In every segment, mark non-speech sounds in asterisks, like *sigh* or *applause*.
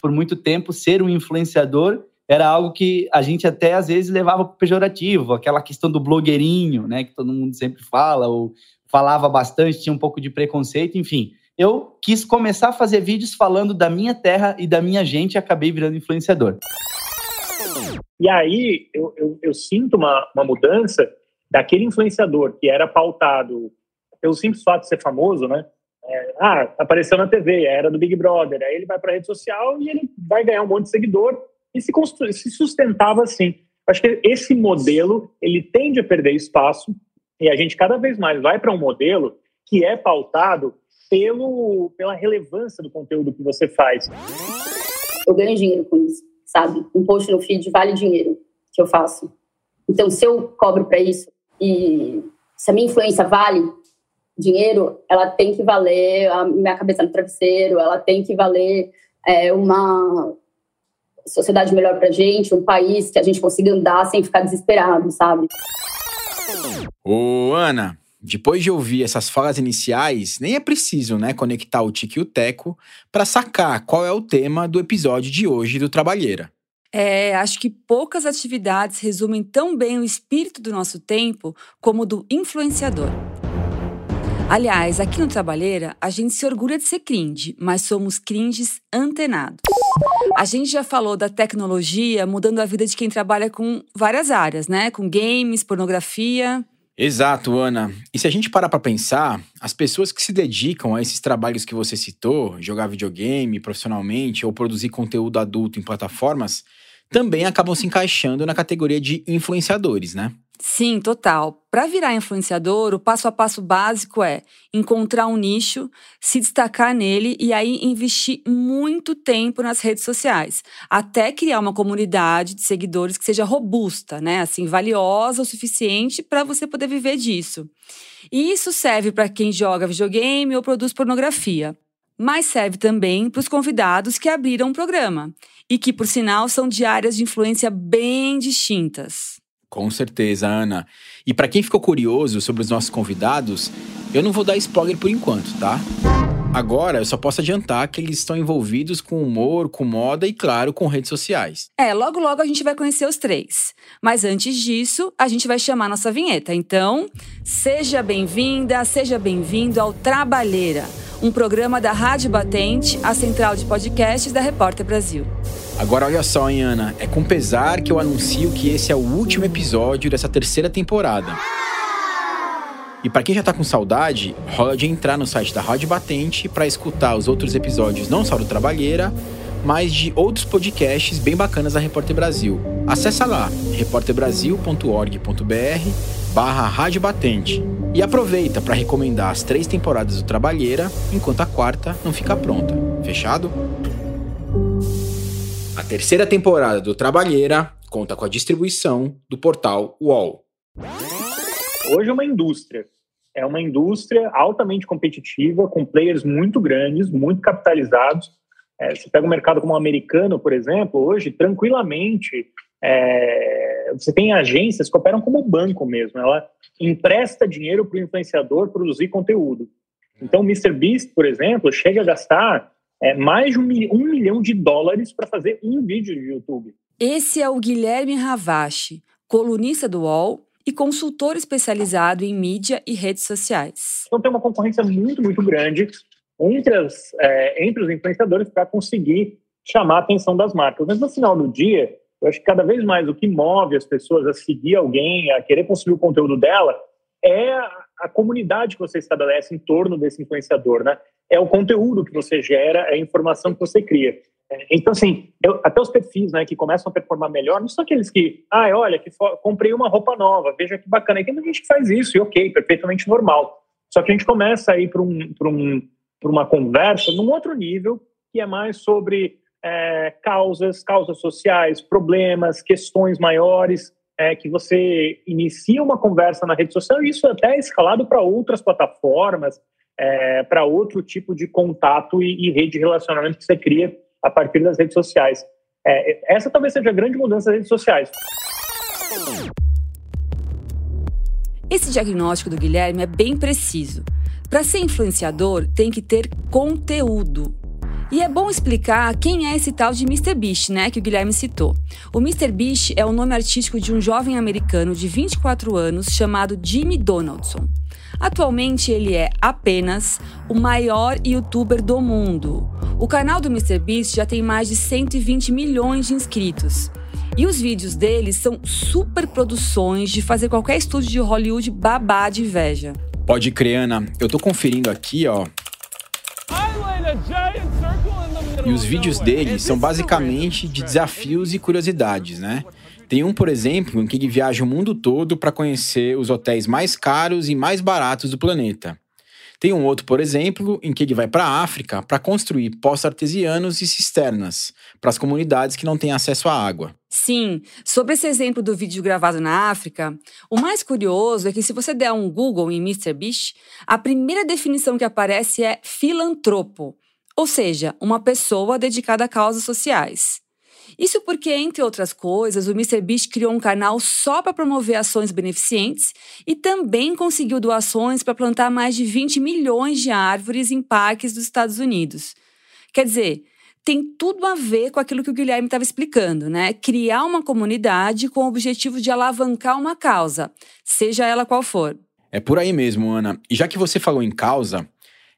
Por muito tempo, ser um influenciador era algo que a gente até às vezes levava para pejorativo, aquela questão do blogueirinho, né, que todo mundo sempre fala, ou falava bastante, tinha um pouco de preconceito, enfim. Eu quis começar a fazer vídeos falando da minha terra e da minha gente e acabei virando influenciador. E aí eu, eu, eu sinto uma, uma mudança daquele influenciador que era pautado pelo simples fato de ser famoso, né? É, ah, apareceu na TV, era do Big Brother, aí ele vai para a rede social e ele vai ganhar um monte de seguidor e se, se sustentava assim. Acho que esse modelo ele tende a perder espaço e a gente cada vez mais vai para um modelo que é pautado pelo, pela relevância do conteúdo que você faz. Eu ganho dinheiro com isso, sabe? Um post no feed vale dinheiro que eu faço. Então, se eu cobro para isso e se a minha influência vale dinheiro, ela tem que valer a minha cabeça no travesseiro, ela tem que valer é, uma sociedade melhor para gente, um país que a gente consiga andar sem ficar desesperado, sabe? Ô, Ana, depois de ouvir essas falas iniciais, nem é preciso, né, conectar o Tique e o Teco para sacar qual é o tema do episódio de hoje do Trabalheira. É, acho que poucas atividades resumem tão bem o espírito do nosso tempo como o do influenciador. Aliás, aqui no Trabalheira, a gente se orgulha de ser cringe, mas somos cringes antenados. A gente já falou da tecnologia mudando a vida de quem trabalha com várias áreas, né? Com games, pornografia. Exato, Ana. E se a gente parar para pensar, as pessoas que se dedicam a esses trabalhos que você citou, jogar videogame profissionalmente ou produzir conteúdo adulto em plataformas, também acabam se encaixando na categoria de influenciadores, né? Sim, total. Para virar influenciador, o passo a passo básico é encontrar um nicho, se destacar nele e aí investir muito tempo nas redes sociais, até criar uma comunidade de seguidores que seja robusta, né? Assim, valiosa o suficiente para você poder viver disso. E isso serve para quem joga videogame ou produz pornografia mas serve também para os convidados que abriram o programa e que, por sinal, são de áreas de influência bem distintas. Com certeza, Ana. E para quem ficou curioso sobre os nossos convidados, eu não vou dar spoiler por enquanto, tá? Agora, eu só posso adiantar que eles estão envolvidos com humor, com moda e, claro, com redes sociais. É, logo logo a gente vai conhecer os três. Mas antes disso, a gente vai chamar nossa vinheta. Então, seja bem-vinda, seja bem-vindo ao Trabalheira, um programa da Rádio Batente, a central de podcasts da Repórter Brasil. Agora olha só, hein, Ana, é com pesar que eu anuncio que esse é o último episódio dessa terceira temporada. E para quem já tá com saudade, rola de entrar no site da Rádio Batente para escutar os outros episódios não só do Trabalheira, mas de outros podcasts bem bacanas da Repórter Brasil. Acesse lá, repórterbrasil.org.br barra Rádio Batente. E aproveita para recomendar as três temporadas do Trabalheira, enquanto a quarta não fica pronta. Fechado? Terceira temporada do Trabalheira conta com a distribuição do portal UOL. Hoje é uma indústria. É uma indústria altamente competitiva, com players muito grandes, muito capitalizados. É, você pega um mercado como o americano, por exemplo, hoje, tranquilamente, é, você tem agências que operam como banco mesmo. Ela empresta dinheiro para o influenciador produzir conteúdo. Então, o MrBeast, por exemplo, chega a gastar é, mais de um, um milhão de dólares para fazer um vídeo de YouTube. Esse é o Guilherme Ravache, colunista do UOL e consultor especializado em mídia e redes sociais. Então tem uma concorrência muito, muito grande entre, as, é, entre os influenciadores para conseguir chamar a atenção das marcas. Mas no final do dia, eu acho que cada vez mais o que move as pessoas a seguir alguém, a querer consumir o conteúdo dela, é a comunidade que você estabelece em torno desse influenciador, né? É o conteúdo que você gera, é a informação que você cria. É, então, assim, eu, até os perfis né, que começam a performar melhor, não são aqueles que, ah, olha, que comprei uma roupa nova, veja que bacana. E tem muita gente que faz isso, e ok, perfeitamente normal. Só que a gente começa a ir para um, um, uma conversa num outro nível, que é mais sobre é, causas, causas sociais, problemas, questões maiores, é, que você inicia uma conversa na rede social, e isso até é escalado para outras plataformas, é, para outro tipo de contato e, e rede de relacionamento que você cria a partir das redes sociais. É, essa talvez seja a grande mudança das redes sociais. Esse diagnóstico do Guilherme é bem preciso. Para ser influenciador, tem que ter conteúdo. E é bom explicar quem é esse tal de Mr. Beast, né, que o Guilherme citou. O Mr. Beast é o nome artístico de um jovem americano de 24 anos chamado Jimmy Donaldson. Atualmente ele é apenas o maior youtuber do mundo. O canal do Mr. Beast já tem mais de 120 milhões de inscritos. E os vídeos dele são super produções de fazer qualquer estúdio de Hollywood babar de inveja. Pode crer, Ana. Eu tô conferindo aqui, ó. E os vídeos dele são basicamente de desafios e curiosidades, né? Tem um, por exemplo, em que ele viaja o mundo todo para conhecer os hotéis mais caros e mais baratos do planeta. Tem um outro, por exemplo, em que ele vai para a África para construir poços artesianos e cisternas para as comunidades que não têm acesso à água. Sim, sobre esse exemplo do vídeo gravado na África, o mais curioso é que se você der um Google em MrBeast, a primeira definição que aparece é filantropo, ou seja, uma pessoa dedicada a causas sociais. Isso porque, entre outras coisas, o MrBeast criou um canal só para promover ações beneficentes e também conseguiu doações para plantar mais de 20 milhões de árvores em parques dos Estados Unidos. Quer dizer, tem tudo a ver com aquilo que o Guilherme estava explicando, né? Criar uma comunidade com o objetivo de alavancar uma causa, seja ela qual for. É por aí mesmo, Ana. E já que você falou em causa,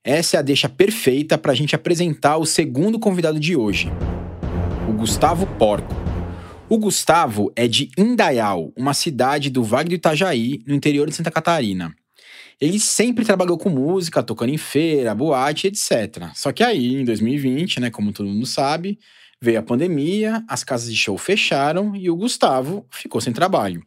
essa é a deixa perfeita para a gente apresentar o segundo convidado de hoje o Gustavo Porco. O Gustavo é de Indaial, uma cidade do Vale do Itajaí, no interior de Santa Catarina. Ele sempre trabalhou com música, tocando em feira, boate, etc. Só que aí, em 2020, né, como todo mundo sabe, veio a pandemia, as casas de show fecharam e o Gustavo ficou sem trabalho.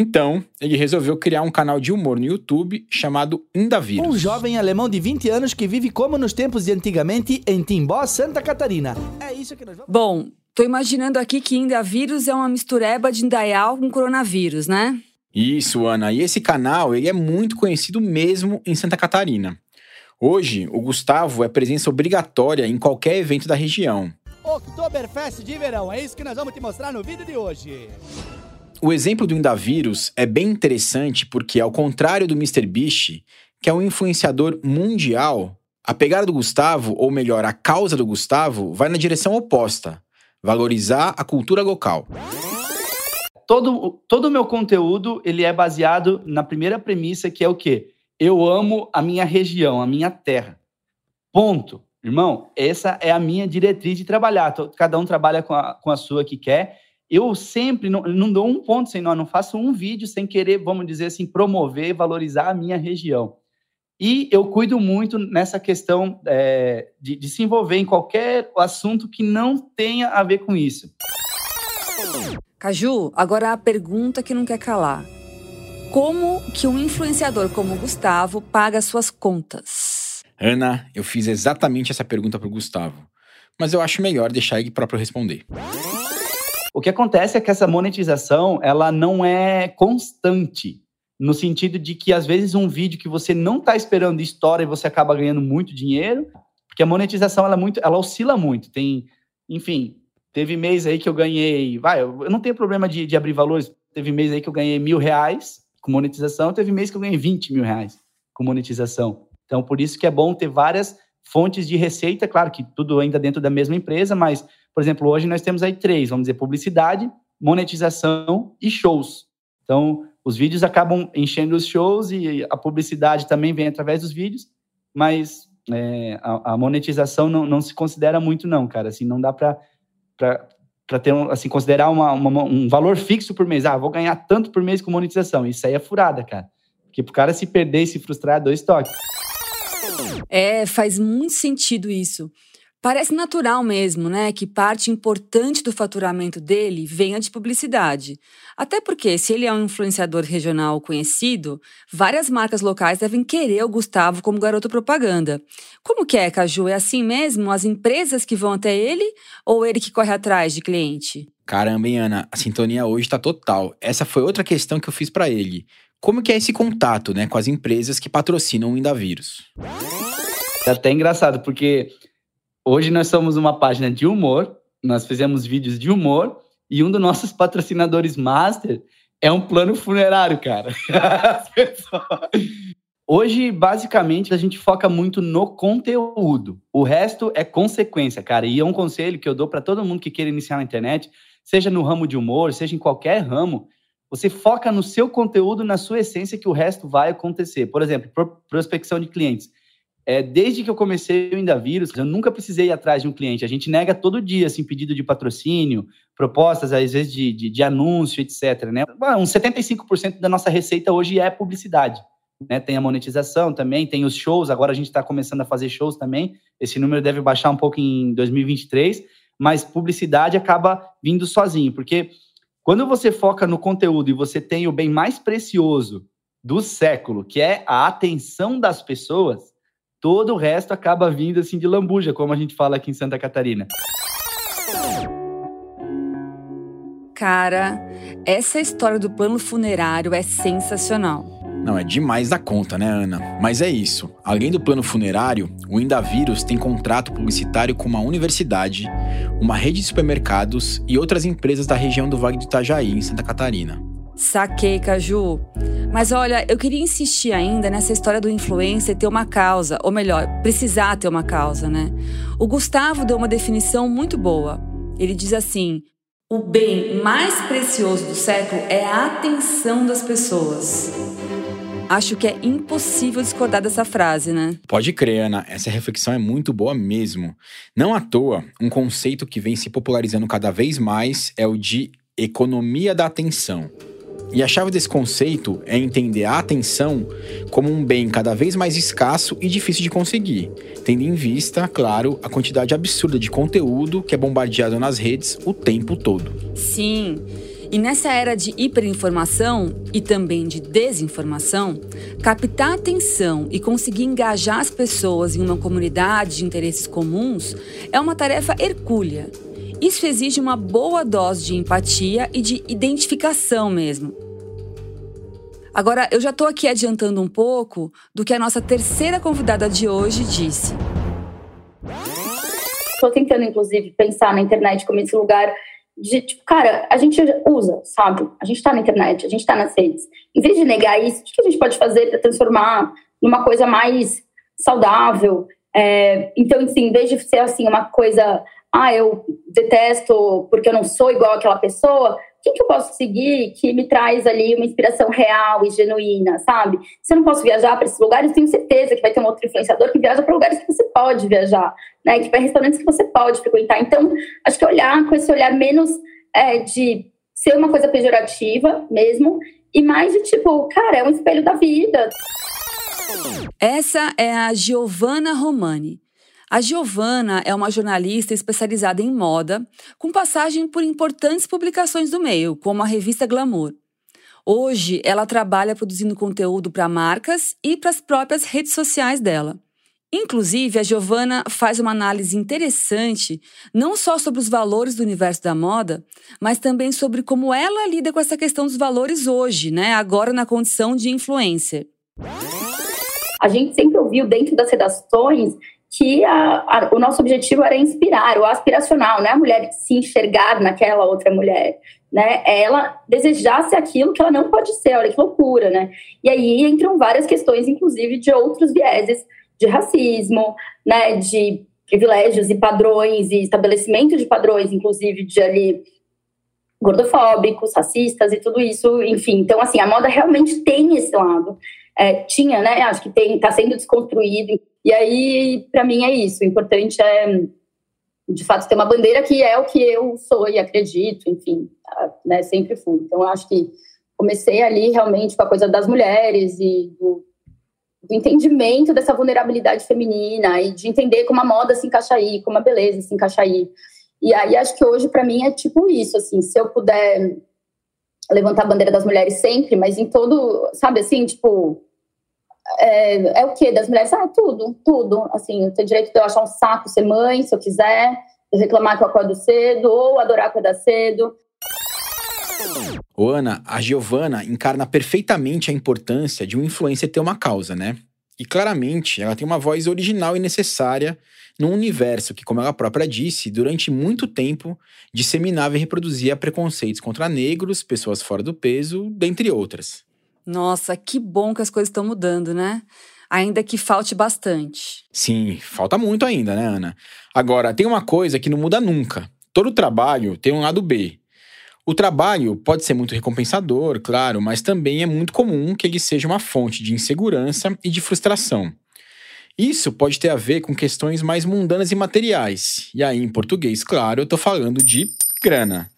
Então, ele resolveu criar um canal de humor no YouTube chamado Indavírus. Um jovem alemão de 20 anos que vive como nos tempos de antigamente em Timbó, Santa Catarina. É isso que nós vamos... Bom, tô imaginando aqui que Indavírus é uma mistureba de Indaial com coronavírus, né? Isso, Ana. E esse canal, ele é muito conhecido mesmo em Santa Catarina. Hoje, o Gustavo é presença obrigatória em qualquer evento da região. Oktoberfest de verão, é isso que nós vamos te mostrar no vídeo de hoje. O exemplo do Indavírus é bem interessante porque, ao contrário do Mr. Beast, que é um influenciador mundial, a pegada do Gustavo, ou melhor, a causa do Gustavo, vai na direção oposta: valorizar a cultura local. Todo, o meu conteúdo ele é baseado na primeira premissa, que é o quê? Eu amo a minha região, a minha terra. Ponto. Irmão, essa é a minha diretriz de trabalhar. Cada um trabalha com a, com a sua que quer eu sempre não, não dou um ponto sem nó, não faço um vídeo sem querer, vamos dizer assim, promover, valorizar a minha região. E eu cuido muito nessa questão é, de, de se envolver em qualquer assunto que não tenha a ver com isso. Caju, agora a pergunta que não quer calar. Como que um influenciador como o Gustavo paga suas contas? Ana, eu fiz exatamente essa pergunta para o Gustavo, mas eu acho melhor deixar ele próprio responder. O que acontece é que essa monetização, ela não é constante, no sentido de que às vezes um vídeo que você não está esperando estoura e você acaba ganhando muito dinheiro, porque a monetização ela é muito, ela oscila muito. Tem, enfim, teve mês aí que eu ganhei, vai, eu não tenho problema de, de abrir valores. Teve mês aí que eu ganhei mil reais com monetização, teve mês que eu ganhei 20 mil reais com monetização. Então, por isso que é bom ter várias fontes de receita, claro que tudo ainda dentro da mesma empresa, mas por exemplo, hoje nós temos aí três, vamos dizer, publicidade, monetização e shows. Então, os vídeos acabam enchendo os shows e a publicidade também vem através dos vídeos, mas é, a, a, monetização não, não, se considera muito não, cara. Assim, não dá para ter assim considerar uma, uma, um valor fixo por mês. Ah, vou ganhar tanto por mês com monetização. Isso aí é furada, cara. Porque pro cara se perder e se frustrar é dois toques. É, faz muito sentido isso. Parece natural mesmo, né, que parte importante do faturamento dele venha de publicidade. Até porque, se ele é um influenciador regional conhecido, várias marcas locais devem querer o Gustavo como garoto propaganda. Como que é, Caju? É assim mesmo? As empresas que vão até ele ou ele que corre atrás de cliente? Caramba, hein, Ana? A sintonia hoje tá total. Essa foi outra questão que eu fiz para ele. Como que é esse contato, né, com as empresas que patrocinam o Indavírus? É até engraçado, porque Hoje nós somos uma página de humor, nós fizemos vídeos de humor e um dos nossos patrocinadores master é um plano funerário, cara. *laughs* Hoje, basicamente, a gente foca muito no conteúdo. O resto é consequência, cara. E é um conselho que eu dou para todo mundo que queira iniciar na internet, seja no ramo de humor, seja em qualquer ramo. Você foca no seu conteúdo, na sua essência, que o resto vai acontecer. Por exemplo, prospecção de clientes. É, desde que eu comecei o Indavírus, eu nunca precisei ir atrás de um cliente. A gente nega todo dia, assim, pedido de patrocínio, propostas, às vezes, de, de, de anúncio, etc. Né? Uns 75% da nossa receita hoje é publicidade né? Tem a monetização também, tem os shows. Agora a gente está começando a fazer shows também. Esse número deve baixar um pouco em 2023, mas publicidade acaba vindo sozinho, porque quando você foca no conteúdo e você tem o bem mais precioso do século, que é a atenção das pessoas, todo o resto acaba vindo assim de lambuja, como a gente fala aqui em Santa Catarina. Cara, essa história do plano funerário é sensacional. Não, é demais da conta, né, Ana? Mas é isso. Além do plano funerário, o Indavírus tem contrato publicitário com uma universidade, uma rede de supermercados e outras empresas da região do Vale do Itajaí, em Santa Catarina. Saquei, Caju. Mas olha, eu queria insistir ainda nessa história do influencer ter uma causa, ou melhor, precisar ter uma causa, né? O Gustavo deu uma definição muito boa. Ele diz assim: o bem mais precioso do século é a atenção das pessoas. Acho que é impossível discordar dessa frase, né? Pode crer, Ana. Essa reflexão é muito boa mesmo. Não à toa, um conceito que vem se popularizando cada vez mais é o de economia da atenção. E a chave desse conceito é entender a atenção como um bem cada vez mais escasso e difícil de conseguir, tendo em vista, claro, a quantidade absurda de conteúdo que é bombardeado nas redes o tempo todo. Sim. E nessa era de hiperinformação e também de desinformação, captar atenção e conseguir engajar as pessoas em uma comunidade de interesses comuns é uma tarefa hercúlea. Isso exige uma boa dose de empatia e de identificação mesmo. Agora, eu já estou aqui adiantando um pouco do que a nossa terceira convidada de hoje disse. Estou tentando, inclusive, pensar na internet como esse lugar de, tipo, cara, a gente usa, sabe? A gente tá na internet, a gente tá nas redes. Em vez de negar isso, o que a gente pode fazer para transformar numa coisa mais saudável? É, então, assim, em vez de ser, assim, uma coisa, ah, eu detesto porque eu não sou igual àquela pessoa, quem que eu posso seguir que me traz ali uma inspiração real e genuína, sabe? Se eu não posso viajar para esses lugares, tenho certeza que vai ter um outro influenciador que viaja para lugares que você pode viajar, né? Que vai restaurantes que você pode frequentar. Então, acho que olhar com esse olhar menos é, de ser uma coisa pejorativa mesmo e mais de tipo, cara, é um espelho da vida. Essa é a Giovanna Romani. A Giovanna é uma jornalista especializada em moda, com passagem por importantes publicações do meio, como a revista Glamour. Hoje, ela trabalha produzindo conteúdo para marcas e para as próprias redes sociais dela. Inclusive, a Giovanna faz uma análise interessante não só sobre os valores do universo da moda, mas também sobre como ela lida com essa questão dos valores hoje, né? Agora na condição de influencer. A gente sempre ouviu dentro das redações que a, a, o nosso objetivo era inspirar, o aspiracional, né? A mulher se enxergar naquela outra mulher, né? Ela desejasse aquilo que ela não pode ser, olha que loucura, né? E aí entram várias questões, inclusive de outros vieses de racismo, né? De privilégios e padrões e estabelecimento de padrões, inclusive de ali gordofóbicos, racistas e tudo isso, enfim. Então, assim, a moda realmente tem esse lado. É, tinha, né? Acho que está sendo desconstruído. E aí, para mim, é isso. O importante é, de fato, ter uma bandeira que é o que eu sou e acredito, enfim, né? Sempre fui. Então, acho que comecei ali realmente com a coisa das mulheres e do, do entendimento dessa vulnerabilidade feminina e de entender como a moda se encaixa aí, como a beleza se encaixa aí. E aí acho que hoje para mim é tipo isso, assim, se eu puder levantar a bandeira das mulheres sempre, mas em todo, sabe assim, tipo, é, é o que das mulheres? Ah, tudo, tudo. Assim, eu tenho direito de eu achar um saco ser mãe, se eu quiser, de reclamar que eu acordo cedo, ou adorar acordar cedo. Ô Ana, a Giovana encarna perfeitamente a importância de um influencer ter uma causa, né? E claramente ela tem uma voz original e necessária num universo que, como ela própria disse, durante muito tempo disseminava e reproduzia preconceitos contra negros, pessoas fora do peso, dentre outras. Nossa, que bom que as coisas estão mudando, né? Ainda que falte bastante. Sim, falta muito ainda, né, Ana? Agora, tem uma coisa que não muda nunca. Todo trabalho tem um lado B. O trabalho pode ser muito recompensador, claro, mas também é muito comum que ele seja uma fonte de insegurança e de frustração. Isso pode ter a ver com questões mais mundanas e materiais. E aí, em português, claro, eu estou falando de grana.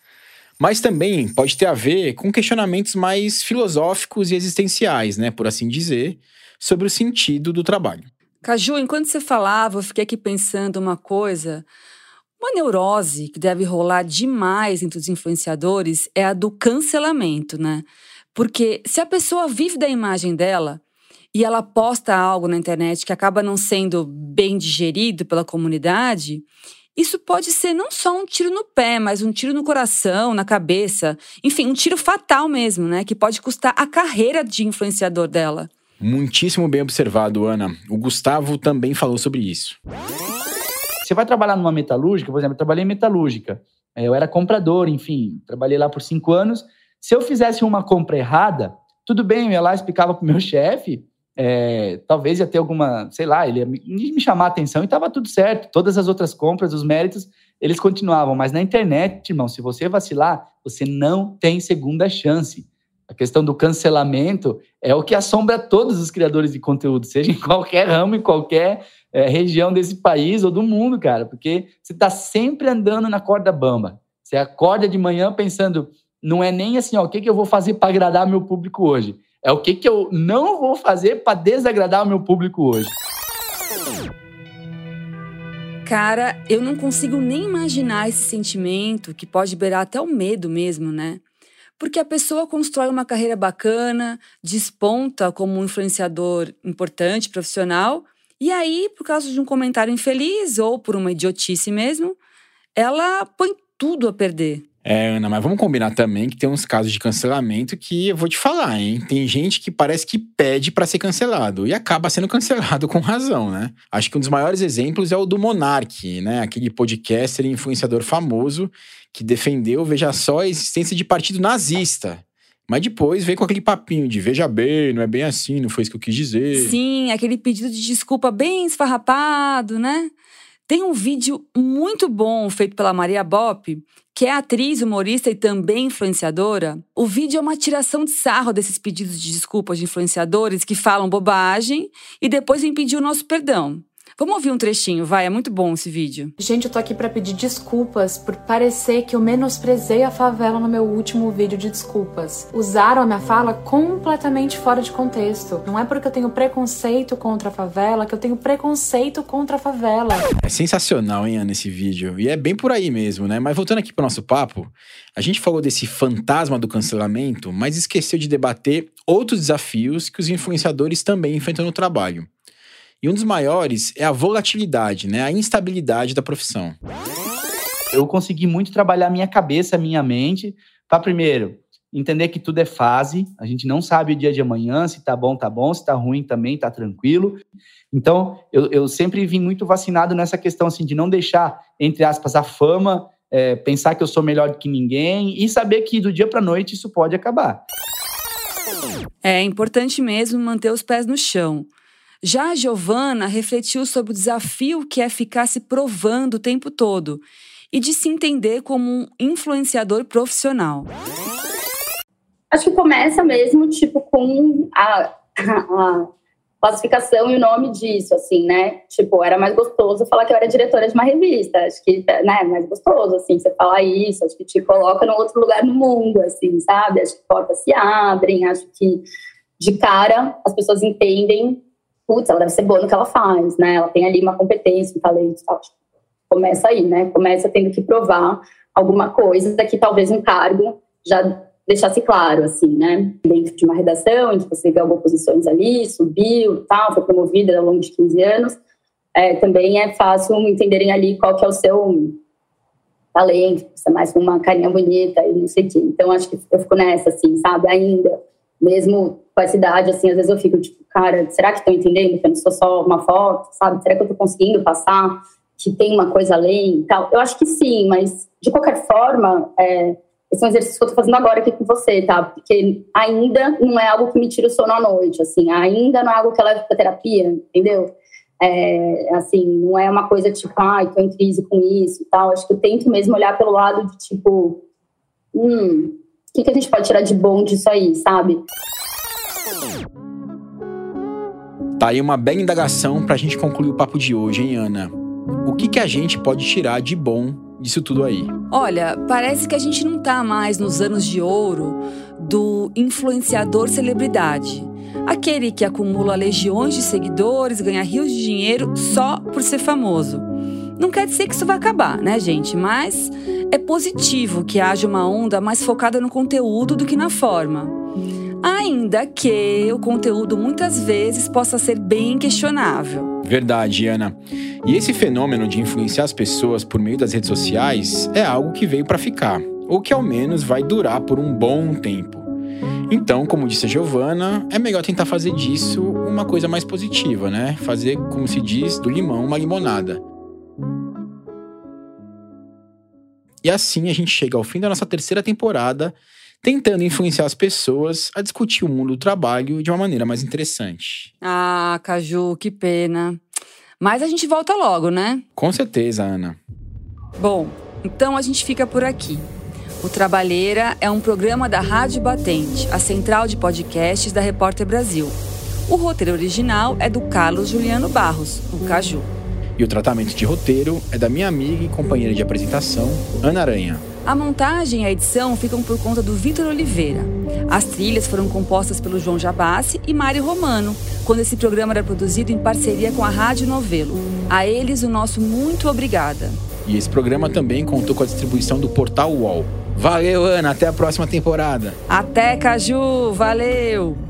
Mas também pode ter a ver com questionamentos mais filosóficos e existenciais, né, por assim dizer, sobre o sentido do trabalho. Caju, enquanto você falava, eu fiquei aqui pensando uma coisa. Uma neurose que deve rolar demais entre os influenciadores é a do cancelamento, né? Porque se a pessoa vive da imagem dela e ela posta algo na internet que acaba não sendo bem digerido pela comunidade, isso pode ser não só um tiro no pé, mas um tiro no coração, na cabeça, enfim, um tiro fatal mesmo, né? Que pode custar a carreira de influenciador dela. Muitíssimo bem observado, Ana. O Gustavo também falou sobre isso. Você vai trabalhar numa metalúrgica, por exemplo, eu trabalhei em metalúrgica. É, eu era comprador, enfim, trabalhei lá por cinco anos. Se eu fizesse uma compra errada, tudo bem, eu ia lá explicava para o meu *laughs* chefe, é, talvez ia ter alguma, sei lá, ele ia me, me chamar a atenção e estava tudo certo. Todas as outras compras, os méritos, eles continuavam. Mas na internet, irmão, se você vacilar, você não tem segunda chance. A questão do cancelamento é o que assombra todos os criadores de conteúdo, seja em *laughs* qualquer ramo, em qualquer é, região desse país ou do mundo, cara, porque você está sempre andando na corda bamba. Você acorda de manhã pensando, não é nem assim, ó, o que, que eu vou fazer para agradar meu público hoje? É o que, que eu não vou fazer para desagradar o meu público hoje. Cara, eu não consigo nem imaginar esse sentimento que pode beirar até o medo mesmo, né? Porque a pessoa constrói uma carreira bacana, desponta como um influenciador importante, profissional, e aí, por causa de um comentário infeliz ou por uma idiotice mesmo, ela põe tudo a perder. É, Ana, mas vamos combinar também que tem uns casos de cancelamento que eu vou te falar, hein? Tem gente que parece que pede para ser cancelado e acaba sendo cancelado *laughs* com razão, né? Acho que um dos maiores exemplos é o do Monark, né? Aquele podcaster e influenciador famoso que defendeu, veja só, a existência de partido nazista. Mas depois veio com aquele papinho de veja bem, não é bem assim, não foi isso que eu quis dizer. Sim, aquele pedido de desculpa bem esfarrapado, né? Tem um vídeo muito bom feito pela Maria Bop, que é atriz, humorista e também influenciadora. O vídeo é uma tiração de sarro desses pedidos de desculpas de influenciadores que falam bobagem e depois vem pedir o nosso perdão. Vamos ouvir um trechinho, vai, é muito bom esse vídeo. Gente, eu tô aqui para pedir desculpas por parecer que eu menosprezei a favela no meu último vídeo de desculpas. Usaram a minha fala completamente fora de contexto. Não é porque eu tenho preconceito contra a favela que eu tenho preconceito contra a favela. É sensacional, hein, Ana, esse vídeo. E é bem por aí mesmo, né? Mas voltando aqui pro nosso papo, a gente falou desse fantasma do cancelamento, mas esqueceu de debater outros desafios que os influenciadores também enfrentam no trabalho. E um dos maiores é a volatilidade, né? A instabilidade da profissão. Eu consegui muito trabalhar minha cabeça, minha mente, para primeiro entender que tudo é fase, a gente não sabe o dia de amanhã, se tá bom, tá bom, se tá ruim também, tá tranquilo. Então, eu, eu sempre vim muito vacinado nessa questão, assim, de não deixar, entre aspas, a fama, é, pensar que eu sou melhor do que ninguém e saber que do dia para noite isso pode acabar. É importante mesmo manter os pés no chão. Já a Giovana refletiu sobre o desafio que é ficar se provando o tempo todo e de se entender como um influenciador profissional. Acho que começa mesmo, tipo, com a, *laughs* a classificação e o nome disso, assim, né? Tipo, era mais gostoso falar que eu era diretora de uma revista. Acho que, né, mais gostoso, assim, você falar isso. Acho que te coloca num outro lugar no mundo, assim, sabe? Acho que portas se abrem, acho que de cara as pessoas entendem putz, ela deve ser boa no que ela faz, né? Ela tem ali uma competência, um talento tal. Começa aí, né? Começa tendo que provar alguma coisa que talvez um cargo já deixasse claro, assim, né? Dentro de uma redação, em que você ganhou posições ali, subiu, tal, foi promovida ao longo de 15 anos, é, também é fácil entenderem ali qual que é o seu talento, você é mais uma carinha bonita e não sei o quê. Então, acho que eu fico nessa, assim, sabe? Ainda, mesmo com essa idade, assim, às vezes eu fico, tipo, cara, será que estão entendendo que eu não sou só uma foto, sabe? Será que eu estou conseguindo passar que tem uma coisa além e tal? Eu acho que sim, mas de qualquer forma, é, esse é um exercício que eu tô fazendo agora aqui com você, tá? Porque ainda não é algo que me tira o sono à noite, assim, ainda não é algo que eu levo pra terapia, entendeu? É, assim, não é uma coisa tipo, ai, ah, tô em crise com isso e tal. Acho que eu tento mesmo olhar pelo lado de tipo, hum, o que, que a gente pode tirar de bom disso aí, sabe? Tá aí uma bela indagação pra gente concluir o papo de hoje, hein, Ana? O que, que a gente pode tirar de bom disso tudo aí? Olha, parece que a gente não tá mais nos anos de ouro do influenciador celebridade. Aquele que acumula legiões de seguidores, ganha rios de dinheiro só por ser famoso. Não quer dizer que isso vai acabar, né, gente? Mas é positivo que haja uma onda mais focada no conteúdo do que na forma. Ainda que o conteúdo muitas vezes possa ser bem questionável. Verdade, Ana. E esse fenômeno de influenciar as pessoas por meio das redes sociais é algo que veio para ficar, ou que ao menos vai durar por um bom tempo. Então, como disse a Giovana, é melhor tentar fazer disso uma coisa mais positiva, né? Fazer, como se diz, do limão uma limonada. E assim a gente chega ao fim da nossa terceira temporada, tentando influenciar as pessoas a discutir o mundo do trabalho de uma maneira mais interessante. Ah, Caju, que pena. Mas a gente volta logo, né? Com certeza, Ana. Bom, então a gente fica por aqui. O Trabalheira é um programa da Rádio Batente, a central de podcasts da Repórter Brasil. O roteiro original é do Carlos Juliano Barros, o Caju. E o tratamento de roteiro é da minha amiga e companheira de apresentação, Ana Aranha. A montagem e a edição ficam por conta do Vitor Oliveira. As trilhas foram compostas pelo João Jabassi e Mário Romano, quando esse programa era produzido em parceria com a Rádio Novelo. A eles, o nosso muito obrigada. E esse programa também contou com a distribuição do Portal UOL. Valeu, Ana. Até a próxima temporada. Até, Caju. Valeu.